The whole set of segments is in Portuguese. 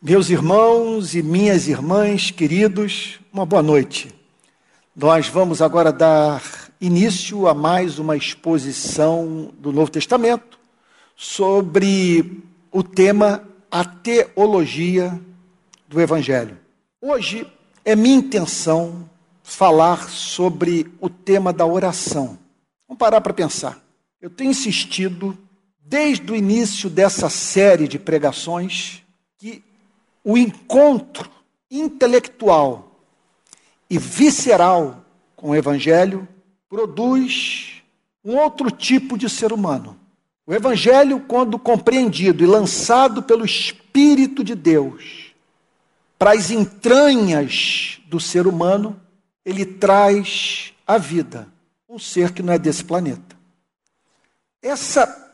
Meus irmãos e minhas irmãs queridos, uma boa noite. Nós vamos agora dar início a mais uma exposição do Novo Testamento sobre o tema a teologia do Evangelho. Hoje é minha intenção falar sobre o tema da oração. Vamos parar para pensar. Eu tenho insistido desde o início dessa série de pregações que o encontro intelectual e visceral com o Evangelho produz um outro tipo de ser humano. O Evangelho, quando compreendido e lançado pelo Espírito de Deus para as entranhas do ser humano, ele traz a vida, um ser que não é desse planeta. Essa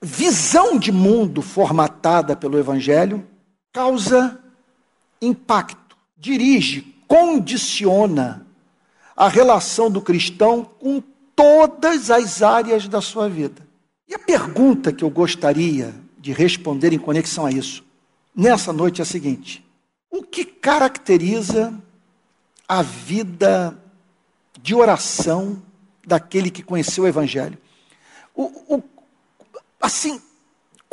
visão de mundo formatada pelo Evangelho causa impacto, dirige, condiciona a relação do cristão com todas as áreas da sua vida. E a pergunta que eu gostaria de responder em conexão a isso, nessa noite, é a seguinte: o que caracteriza a vida de oração daquele que conheceu o Evangelho? O, o, assim,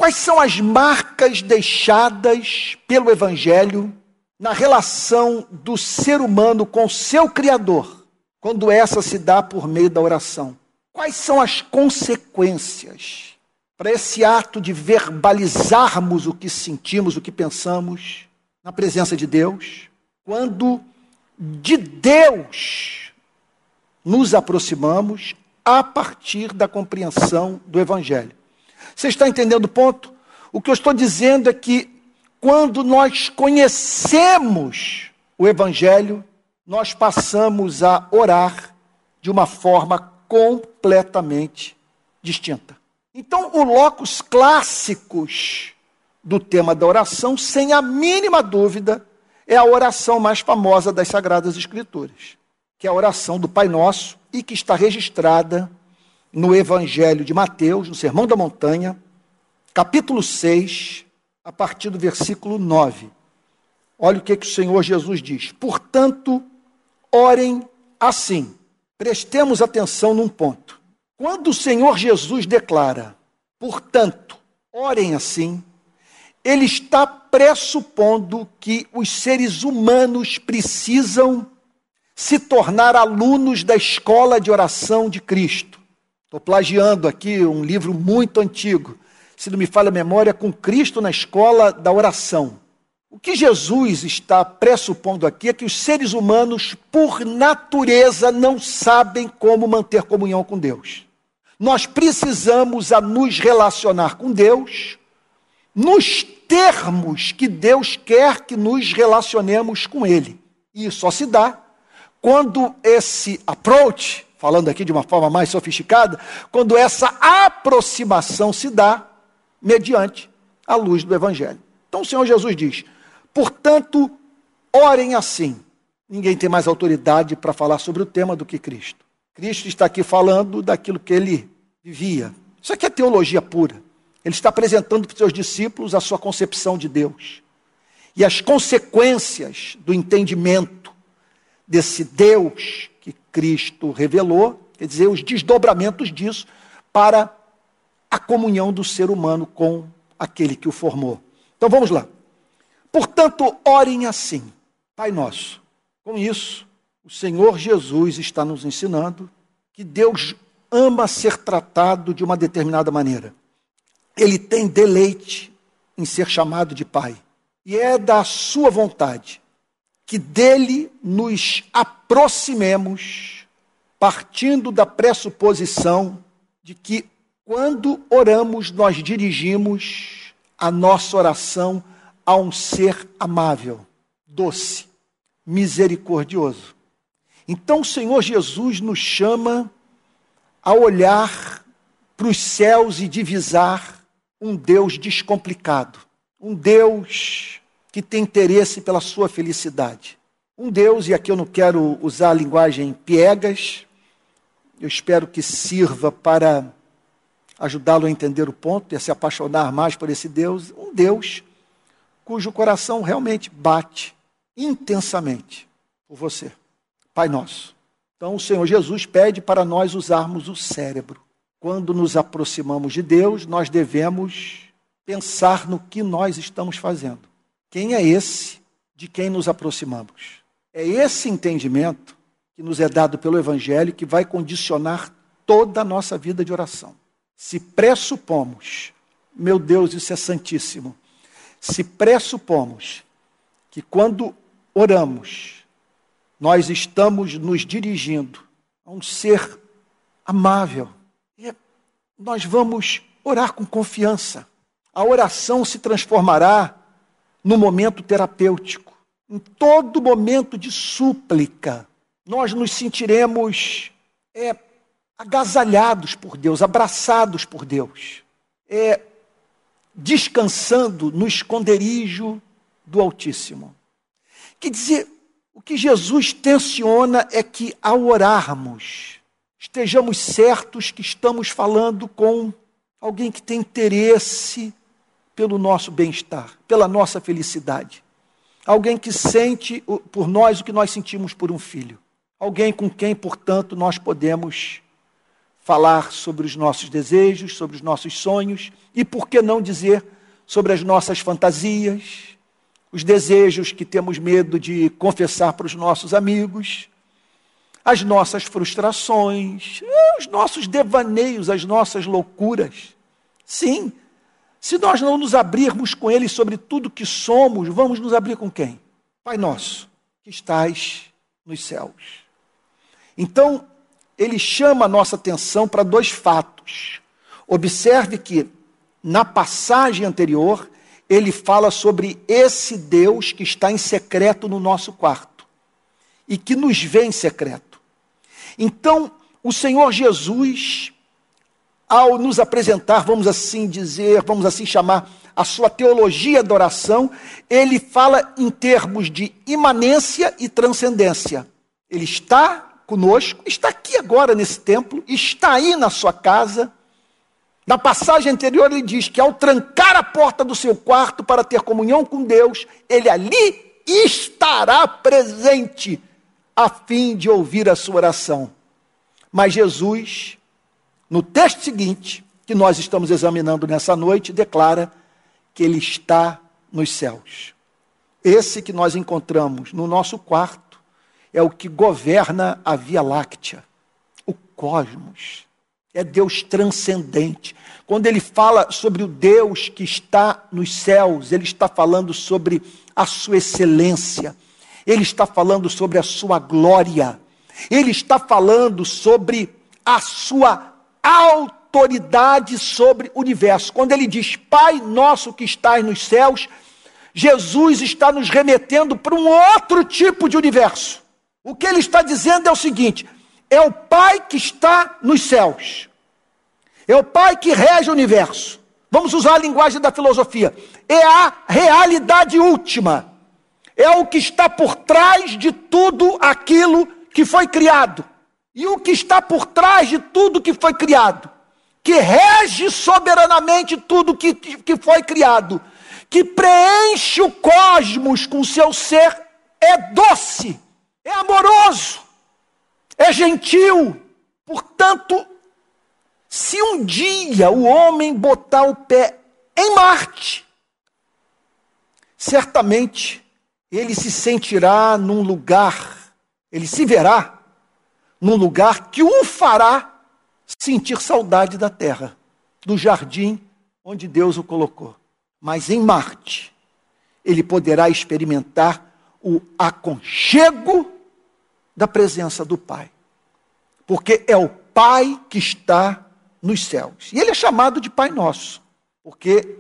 Quais são as marcas deixadas pelo Evangelho na relação do ser humano com seu Criador, quando essa se dá por meio da oração? Quais são as consequências para esse ato de verbalizarmos o que sentimos, o que pensamos na presença de Deus, quando de Deus nos aproximamos a partir da compreensão do Evangelho? Você está entendendo o ponto? O que eu estou dizendo é que quando nós conhecemos o Evangelho, nós passamos a orar de uma forma completamente distinta. Então, o locus clássicos do tema da oração, sem a mínima dúvida, é a oração mais famosa das Sagradas Escrituras, que é a oração do Pai Nosso e que está registrada no Evangelho de Mateus, no Sermão da Montanha, capítulo 6, a partir do versículo 9. Olha o que, que o Senhor Jesus diz. Portanto, orem assim. Prestemos atenção num ponto. Quando o Senhor Jesus declara, portanto, orem assim, ele está pressupondo que os seres humanos precisam se tornar alunos da escola de oração de Cristo. Estou plagiando aqui um livro muito antigo, se não me falha a memória, com Cristo na escola da oração. O que Jesus está pressupondo aqui é que os seres humanos, por natureza, não sabem como manter comunhão com Deus. Nós precisamos a nos relacionar com Deus nos termos que Deus quer que nos relacionemos com Ele. E isso só se dá quando esse approach falando aqui de uma forma mais sofisticada, quando essa aproximação se dá mediante a luz do Evangelho. Então o Senhor Jesus diz: portanto, orem assim. Ninguém tem mais autoridade para falar sobre o tema do que Cristo. Cristo está aqui falando daquilo que ele vivia. Isso aqui é teologia pura. Ele está apresentando para os seus discípulos a sua concepção de Deus. E as consequências do entendimento desse Deus Cristo revelou, quer dizer, os desdobramentos disso para a comunhão do ser humano com aquele que o formou. Então vamos lá. Portanto, orem assim, Pai Nosso. Com isso, o Senhor Jesus está nos ensinando que Deus ama ser tratado de uma determinada maneira. Ele tem deleite em ser chamado de Pai. E é da sua vontade que dele nos aproximemos, partindo da pressuposição de que quando oramos, nós dirigimos a nossa oração a um ser amável, doce, misericordioso. Então o Senhor Jesus nos chama a olhar para os céus e divisar um Deus descomplicado, um Deus que tem interesse pela sua felicidade. Um Deus, e aqui eu não quero usar a linguagem piegas, eu espero que sirva para ajudá-lo a entender o ponto e a se apaixonar mais por esse Deus. Um Deus cujo coração realmente bate intensamente por você. Pai nosso. Então, o Senhor Jesus pede para nós usarmos o cérebro. Quando nos aproximamos de Deus, nós devemos pensar no que nós estamos fazendo. Quem é esse de quem nos aproximamos? É esse entendimento que nos é dado pelo Evangelho que vai condicionar toda a nossa vida de oração. Se pressupomos, meu Deus, isso é santíssimo, se pressupomos que quando oramos, nós estamos nos dirigindo a um ser amável, nós vamos orar com confiança. A oração se transformará no momento terapêutico. Em todo momento de súplica, nós nos sentiremos é, agasalhados por Deus, abraçados por Deus, é, descansando no esconderijo do Altíssimo. Quer dizer, o que Jesus tensiona é que ao orarmos, estejamos certos que estamos falando com alguém que tem interesse pelo nosso bem-estar, pela nossa felicidade. Alguém que sente por nós o que nós sentimos por um filho. Alguém com quem, portanto, nós podemos falar sobre os nossos desejos, sobre os nossos sonhos e, por que não dizer, sobre as nossas fantasias, os desejos que temos medo de confessar para os nossos amigos, as nossas frustrações, os nossos devaneios, as nossas loucuras. Sim, se nós não nos abrirmos com Ele sobre tudo que somos, vamos nos abrir com quem? Pai nosso, que estás nos céus. Então, ele chama a nossa atenção para dois fatos. Observe que, na passagem anterior, ele fala sobre esse Deus que está em secreto no nosso quarto e que nos vê em secreto. Então, o Senhor Jesus, ao nos apresentar, vamos assim dizer, vamos assim chamar, a sua teologia da oração, ele fala em termos de imanência e transcendência. Ele está conosco, está aqui agora nesse templo, está aí na sua casa. Na passagem anterior, ele diz que ao trancar a porta do seu quarto para ter comunhão com Deus, ele ali estará presente a fim de ouvir a sua oração. Mas Jesus, no texto seguinte, que nós estamos examinando nessa noite, declara que ele está nos céus. Esse que nós encontramos no nosso quarto é o que governa a Via Láctea, o cosmos. É Deus transcendente. Quando ele fala sobre o Deus que está nos céus, ele está falando sobre a sua excelência, ele está falando sobre a sua glória, ele está falando sobre a sua autoridade sobre o universo. Quando ele diz Pai nosso que estás nos céus, Jesus está nos remetendo para um outro tipo de universo. O que ele está dizendo é o seguinte: é o Pai que está nos céus, é o Pai que rege o universo. Vamos usar a linguagem da filosofia. É a realidade última, é o que está por trás de tudo aquilo que foi criado. E o que está por trás de tudo que foi criado, que rege soberanamente tudo que, que foi criado, que preenche o cosmos com seu ser, é doce é amoroso, é gentil. Portanto, se um dia o homem botar o pé em Marte, certamente ele se sentirá num lugar, ele se verá num lugar que o fará sentir saudade da terra, do jardim onde Deus o colocou. Mas em Marte, ele poderá experimentar o aconchego da presença do Pai. Porque é o Pai que está nos céus. E ele é chamado de Pai Nosso, porque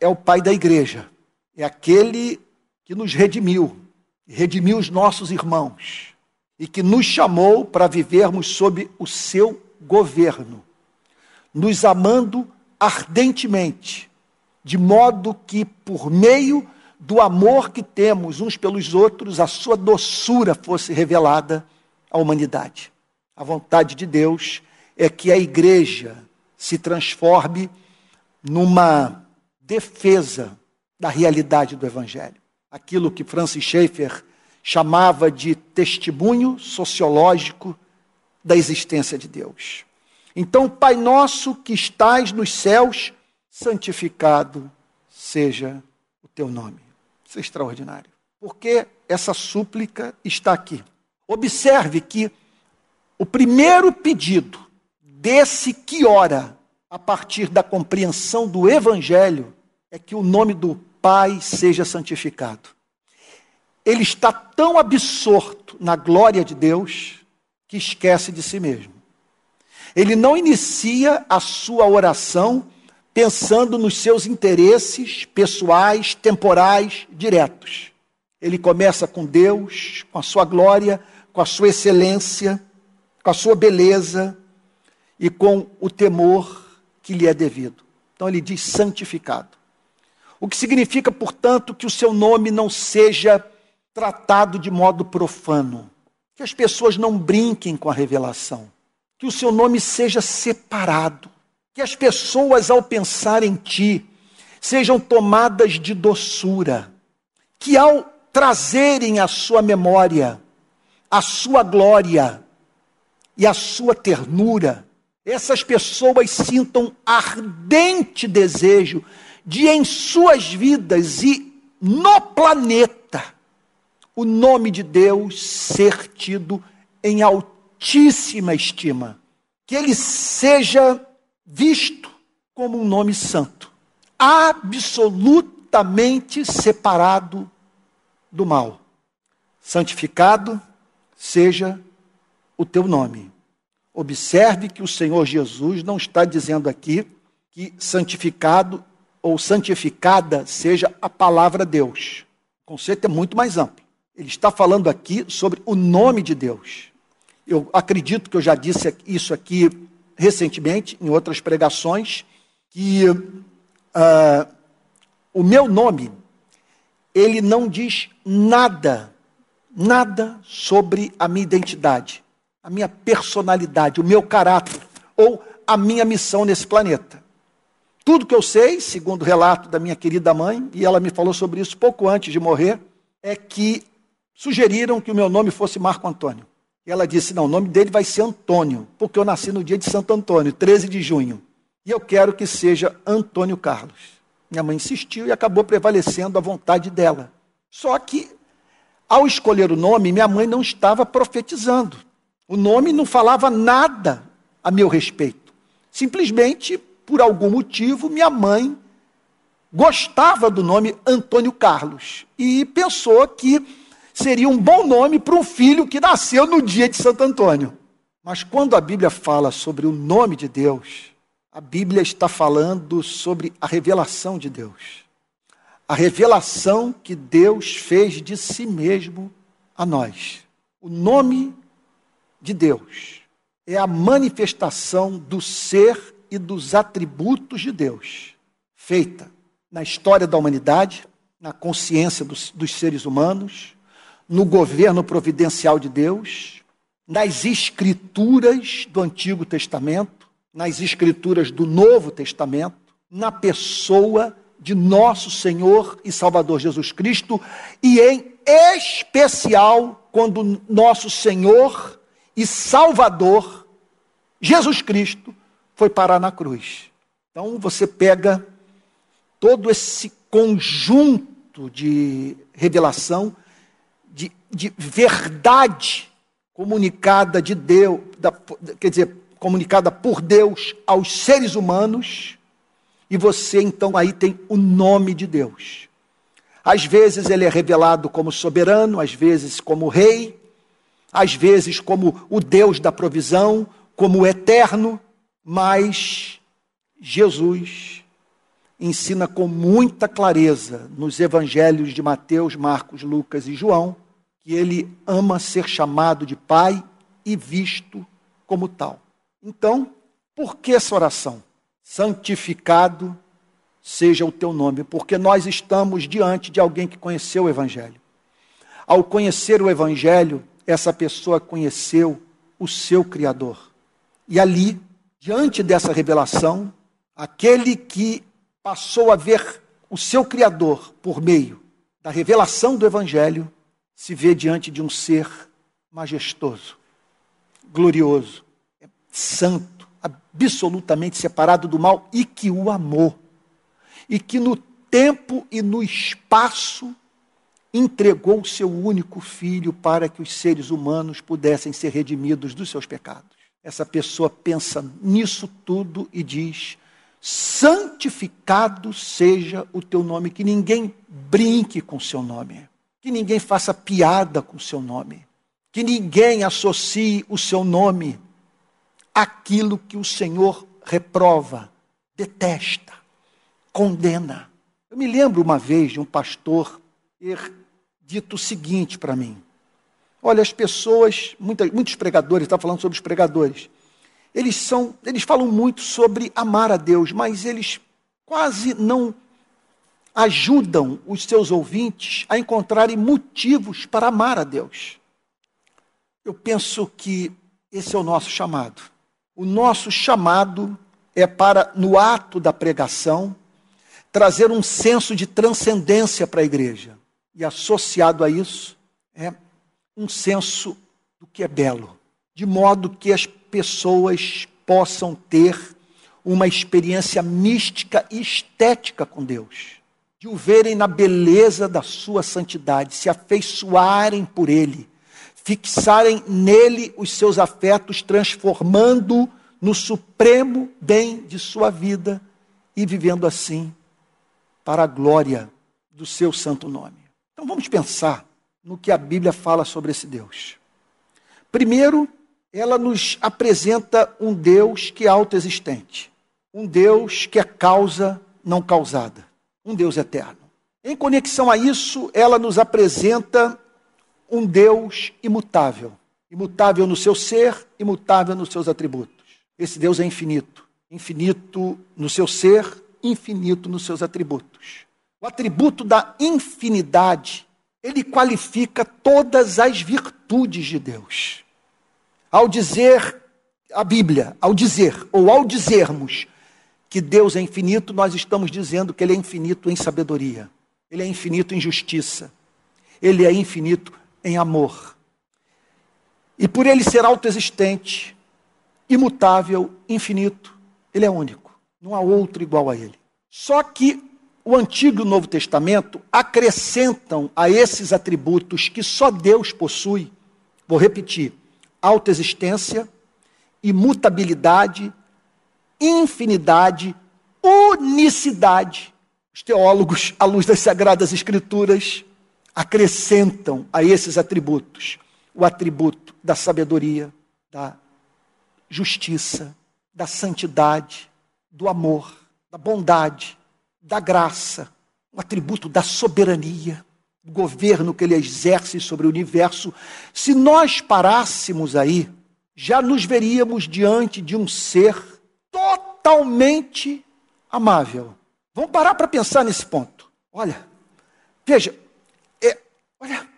é o Pai da igreja. É aquele que nos redimiu, redimiu os nossos irmãos e que nos chamou para vivermos sob o seu governo, nos amando ardentemente, de modo que por meio do amor que temos uns pelos outros, a sua doçura fosse revelada à humanidade. A vontade de Deus é que a igreja se transforme numa defesa da realidade do Evangelho. Aquilo que Francis Schaeffer chamava de testemunho sociológico da existência de Deus. Então, Pai nosso que estás nos céus, santificado seja o teu nome. Isso é extraordinário. Porque essa súplica está aqui. Observe que o primeiro pedido desse que ora a partir da compreensão do evangelho é que o nome do Pai seja santificado. Ele está tão absorto na glória de Deus que esquece de si mesmo. Ele não inicia a sua oração pensando nos seus interesses pessoais, temporais, diretos. Ele começa com Deus, com a sua glória, com a sua excelência, com a sua beleza e com o temor que lhe é devido. Então ele diz santificado. O que significa, portanto, que o seu nome não seja tratado de modo profano, que as pessoas não brinquem com a revelação, que o seu nome seja separado, que as pessoas, ao pensar em ti, sejam tomadas de doçura, que ao trazerem à sua memória a sua glória e a sua ternura, essas pessoas sintam ardente desejo de em suas vidas e no planeta o nome de Deus ser tido em altíssima estima, que ele seja visto como um nome santo, absolutamente separado do mal. Santificado seja o teu nome. Observe que o Senhor Jesus não está dizendo aqui que santificado ou santificada seja a palavra Deus. O conceito é muito mais amplo. Ele está falando aqui sobre o nome de Deus. Eu acredito que eu já disse isso aqui recentemente, em outras pregações, que uh, o meu nome, ele não diz nada, nada sobre a minha identidade, a minha personalidade, o meu caráter ou a minha missão nesse planeta. Tudo que eu sei, segundo o relato da minha querida mãe, e ela me falou sobre isso pouco antes de morrer, é que sugeriram que o meu nome fosse Marco Antônio. E ela disse: não, o nome dele vai ser Antônio, porque eu nasci no dia de Santo Antônio, 13 de junho. E eu quero que seja Antônio Carlos. Minha mãe insistiu e acabou prevalecendo a vontade dela. Só que, ao escolher o nome, minha mãe não estava profetizando. O nome não falava nada a meu respeito. Simplesmente por algum motivo, minha mãe gostava do nome Antônio Carlos e pensou que seria um bom nome para um filho que nasceu no dia de Santo Antônio. Mas quando a Bíblia fala sobre o nome de Deus, a Bíblia está falando sobre a revelação de Deus. A revelação que Deus fez de si mesmo a nós. O nome de Deus é a manifestação do ser e dos atributos de Deus, feita na história da humanidade, na consciência dos, dos seres humanos, no governo providencial de Deus, nas escrituras do Antigo Testamento, nas escrituras do Novo Testamento, na pessoa de nosso Senhor e Salvador Jesus Cristo, e em especial quando nosso Senhor e Salvador Jesus Cristo foi parar na cruz. Então você pega todo esse conjunto de revelação, de, de verdade comunicada de Deus, da, quer dizer, comunicada por Deus aos seres humanos, e você então aí tem o nome de Deus. Às vezes ele é revelado como soberano, às vezes como rei, às vezes como o Deus da provisão, como o eterno, mas Jesus ensina com muita clareza nos evangelhos de Mateus, Marcos, Lucas e João que ele ama ser chamado de Pai e visto como tal. Então, por que essa oração? Santificado seja o teu nome, porque nós estamos diante de alguém que conheceu o Evangelho. Ao conhecer o Evangelho, essa pessoa conheceu o seu Criador. E ali Diante dessa revelação, aquele que passou a ver o seu Criador por meio da revelação do Evangelho, se vê diante de um ser majestoso, glorioso, santo, absolutamente separado do mal e que o amou. E que no tempo e no espaço entregou o seu único filho para que os seres humanos pudessem ser redimidos dos seus pecados. Essa pessoa pensa nisso tudo e diz: santificado seja o teu nome, que ninguém brinque com o seu nome, que ninguém faça piada com o seu nome, que ninguém associe o seu nome àquilo que o Senhor reprova, detesta, condena. Eu me lembro uma vez de um pastor ter dito o seguinte para mim: Olha, as pessoas, muitas, muitos pregadores, está falando sobre os pregadores, eles são, eles falam muito sobre amar a Deus, mas eles quase não ajudam os seus ouvintes a encontrarem motivos para amar a Deus. Eu penso que esse é o nosso chamado. O nosso chamado é para, no ato da pregação, trazer um senso de transcendência para a igreja. E associado a isso é um senso do que é belo, de modo que as pessoas possam ter uma experiência mística e estética com Deus, de o verem na beleza da sua santidade, se afeiçoarem por Ele, fixarem nele os seus afetos, transformando no supremo bem de sua vida e vivendo assim para a glória do seu santo nome. Então vamos pensar no que a Bíblia fala sobre esse Deus. Primeiro, ela nos apresenta um Deus que é autoexistente, um Deus que é causa não causada, um Deus eterno. Em conexão a isso, ela nos apresenta um Deus imutável, imutável no seu ser, imutável nos seus atributos. Esse Deus é infinito, infinito no seu ser, infinito nos seus atributos. O atributo da infinidade ele qualifica todas as virtudes de Deus. Ao dizer a Bíblia, ao dizer ou ao dizermos que Deus é infinito, nós estamos dizendo que Ele é infinito em sabedoria, Ele é infinito em justiça, Ele é infinito em amor. E por Ele ser autoexistente, imutável, infinito, Ele é único. Não há outro igual a Ele. Só que o Antigo e o Novo Testamento acrescentam a esses atributos que só Deus possui, vou repetir, autoexistência, imutabilidade, infinidade, unicidade. Os teólogos, à luz das Sagradas Escrituras, acrescentam a esses atributos o atributo da sabedoria, da justiça, da santidade, do amor, da bondade, da graça, um atributo da soberania, do governo que ele exerce sobre o universo. Se nós parássemos aí, já nos veríamos diante de um ser totalmente amável. Vamos parar para pensar nesse ponto. Olha, veja, é, olha,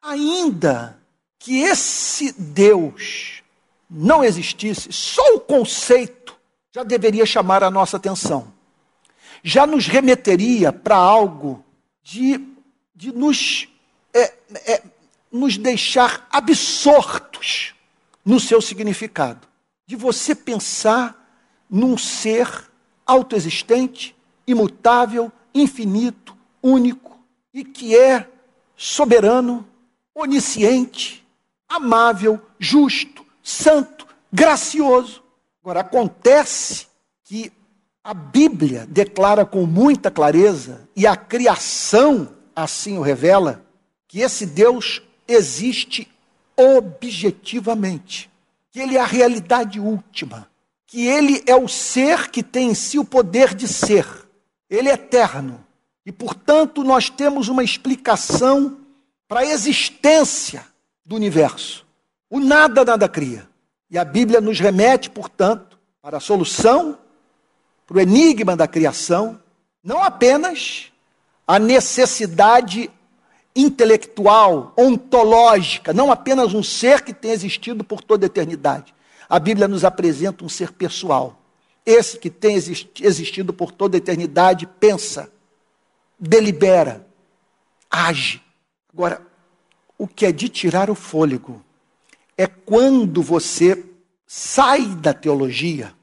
ainda que esse Deus não existisse, só o conceito já deveria chamar a nossa atenção já nos remeteria para algo de, de nos, é, é, nos deixar absortos no seu significado. De você pensar num ser autoexistente, imutável, infinito, único e que é soberano, onisciente, amável, justo, santo, gracioso. Agora, acontece que a Bíblia declara com muita clareza, e a criação assim o revela, que esse Deus existe objetivamente, que ele é a realidade última, que ele é o ser que tem em si o poder de ser, ele é eterno. E, portanto, nós temos uma explicação para a existência do universo. O nada nada cria. E a Bíblia nos remete, portanto, para a solução para o enigma da criação, não apenas a necessidade intelectual, ontológica, não apenas um ser que tem existido por toda a eternidade. A Bíblia nos apresenta um ser pessoal. Esse que tem existido por toda a eternidade pensa, delibera, age. Agora, o que é de tirar o fôlego é quando você sai da teologia,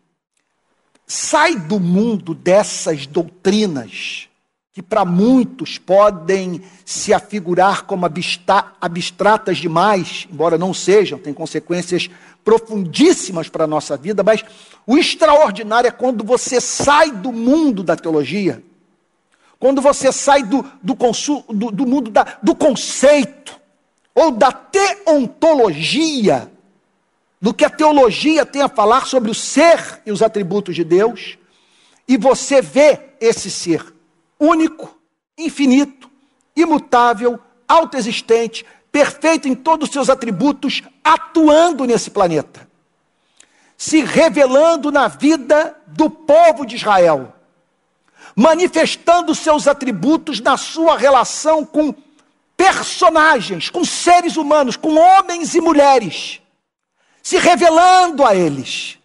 sai do mundo dessas doutrinas que para muitos podem se afigurar como abstratas demais, embora não sejam, têm consequências profundíssimas para a nossa vida, mas o extraordinário é quando você sai do mundo da teologia, quando você sai do, do, do, do mundo da, do conceito, ou da teontologia, do que a teologia tem a falar sobre o ser e os atributos de Deus, e você vê esse ser único, infinito, imutável, autoexistente, perfeito em todos os seus atributos, atuando nesse planeta, se revelando na vida do povo de Israel, manifestando seus atributos na sua relação com personagens, com seres humanos, com homens e mulheres, se revelando a eles.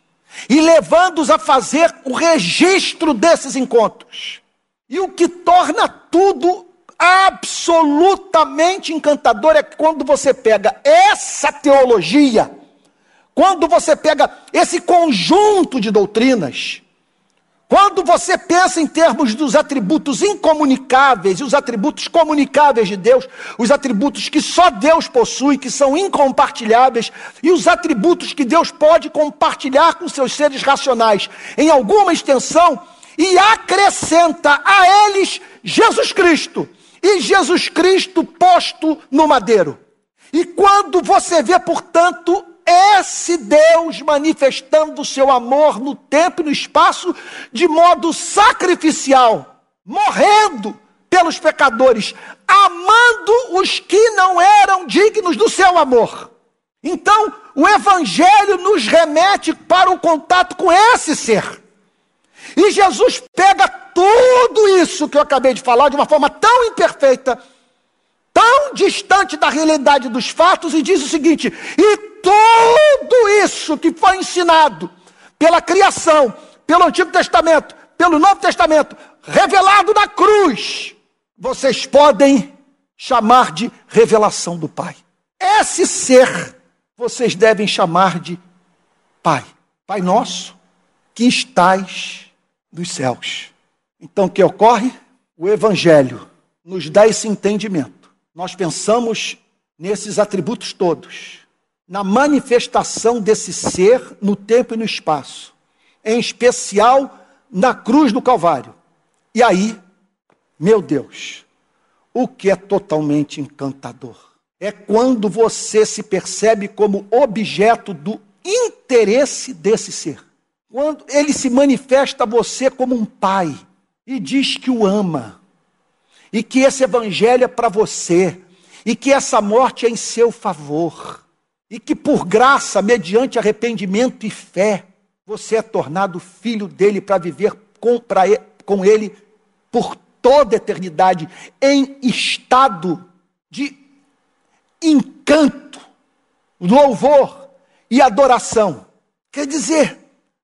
E levando-os a fazer o registro desses encontros. E o que torna tudo absolutamente encantador é quando você pega essa teologia, quando você pega esse conjunto de doutrinas, quando você pensa em termos dos atributos incomunicáveis e os atributos comunicáveis de Deus, os atributos que só Deus possui, que são incompartilháveis, e os atributos que Deus pode compartilhar com seus seres racionais, em alguma extensão, e acrescenta a eles Jesus Cristo. E Jesus Cristo posto no madeiro. E quando você vê, portanto, esse Deus manifestando o seu amor no tempo e no espaço de modo sacrificial, morrendo pelos pecadores, amando os que não eram dignos do seu amor. Então, o Evangelho nos remete para o contato com esse ser. E Jesus pega tudo isso que eu acabei de falar de uma forma tão imperfeita, tão distante da realidade dos fatos, e diz o seguinte: e tudo isso que foi ensinado pela criação, pelo Antigo Testamento, pelo Novo Testamento, revelado na cruz, vocês podem chamar de revelação do Pai. Esse ser vocês devem chamar de Pai. Pai nosso que estais dos céus. Então, o que ocorre? O Evangelho nos dá esse entendimento. Nós pensamos nesses atributos todos, na manifestação desse ser no tempo e no espaço, em especial na cruz do Calvário. E aí, meu Deus, o que é totalmente encantador é quando você se percebe como objeto do interesse desse ser. Quando ele se manifesta a você como um pai e diz que o ama, e que esse evangelho é para você, e que essa morte é em seu favor, e que por graça, mediante arrependimento e fé, você é tornado filho dele para viver com, pra, com ele por toda a eternidade, em estado de encanto, louvor e adoração. Quer dizer,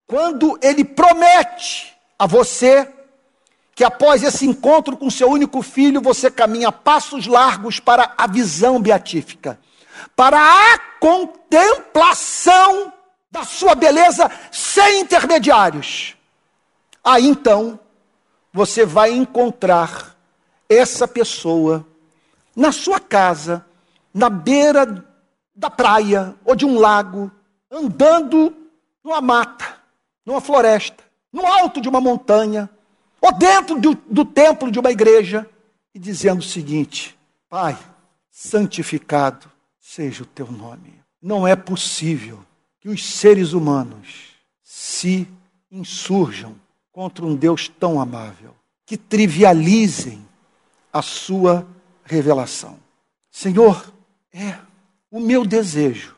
quando ele promete a você que após esse encontro com seu único filho, você caminha passos largos para a visão beatífica, para a contemplação da sua beleza sem intermediários. Aí então, você vai encontrar essa pessoa na sua casa, na beira da praia ou de um lago, andando numa mata numa floresta, no alto de uma montanha, ou dentro do, do templo de uma igreja, e dizendo o seguinte: Pai, santificado seja o teu nome. Não é possível que os seres humanos se insurjam contra um Deus tão amável, que trivializem a sua revelação. Senhor, é o meu desejo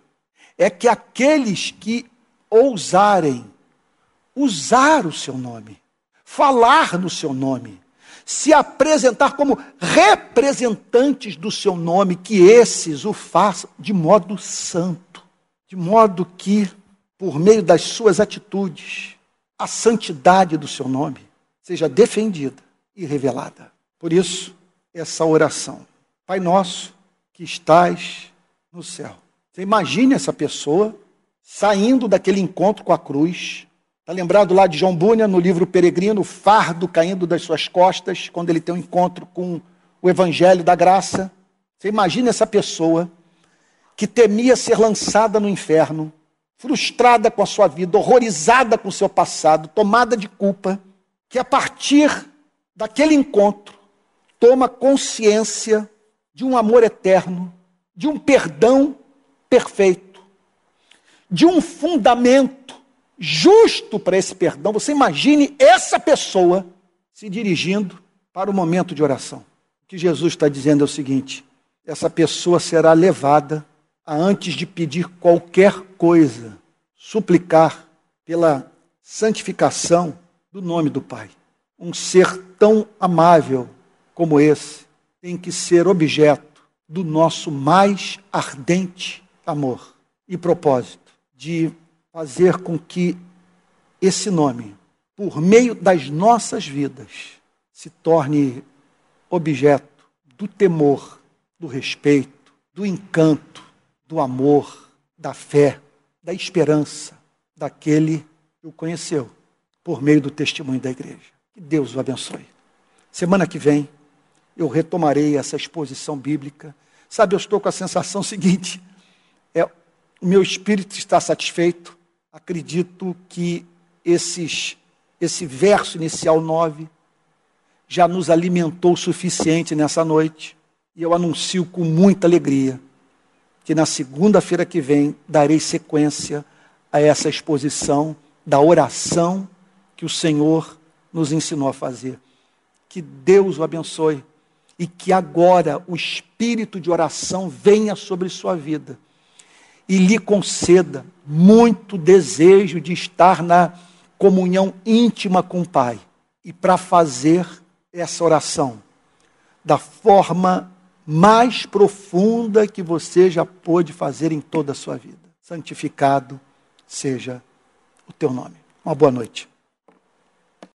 é que aqueles que ousarem usar o seu nome, falar no seu nome, se apresentar como representantes do seu nome, que esses o façam de modo santo, de modo que, por meio das suas atitudes, a santidade do seu nome seja defendida e revelada. Por isso, essa oração. Pai nosso que estás no céu. Você imagine essa pessoa saindo daquele encontro com a cruz. Está lembrado lá de João Bunyan, no livro Peregrino, o fardo caindo das suas costas, quando ele tem um encontro com o Evangelho da Graça. Você imagina essa pessoa que temia ser lançada no inferno, frustrada com a sua vida, horrorizada com o seu passado, tomada de culpa, que a partir daquele encontro toma consciência de um amor eterno, de um perdão perfeito, de um fundamento justo para esse perdão. Você imagine essa pessoa se dirigindo para o momento de oração. O que Jesus está dizendo é o seguinte: essa pessoa será levada a, antes de pedir qualquer coisa, suplicar pela santificação do nome do Pai. Um ser tão amável como esse tem que ser objeto do nosso mais ardente amor e propósito de fazer com que esse nome, por meio das nossas vidas, se torne objeto do temor, do respeito, do encanto, do amor, da fé, da esperança daquele que o conheceu por meio do testemunho da igreja. Que Deus o abençoe. Semana que vem eu retomarei essa exposição bíblica. Sabe, eu estou com a sensação seguinte: é, o meu espírito está satisfeito. Acredito que esses, esse verso inicial 9 já nos alimentou o suficiente nessa noite. E eu anuncio com muita alegria que na segunda-feira que vem darei sequência a essa exposição da oração que o Senhor nos ensinou a fazer. Que Deus o abençoe e que agora o espírito de oração venha sobre sua vida e lhe conceda muito desejo de estar na comunhão íntima com o Pai e para fazer essa oração da forma mais profunda que você já pôde fazer em toda a sua vida. Santificado seja o teu nome. Uma boa noite.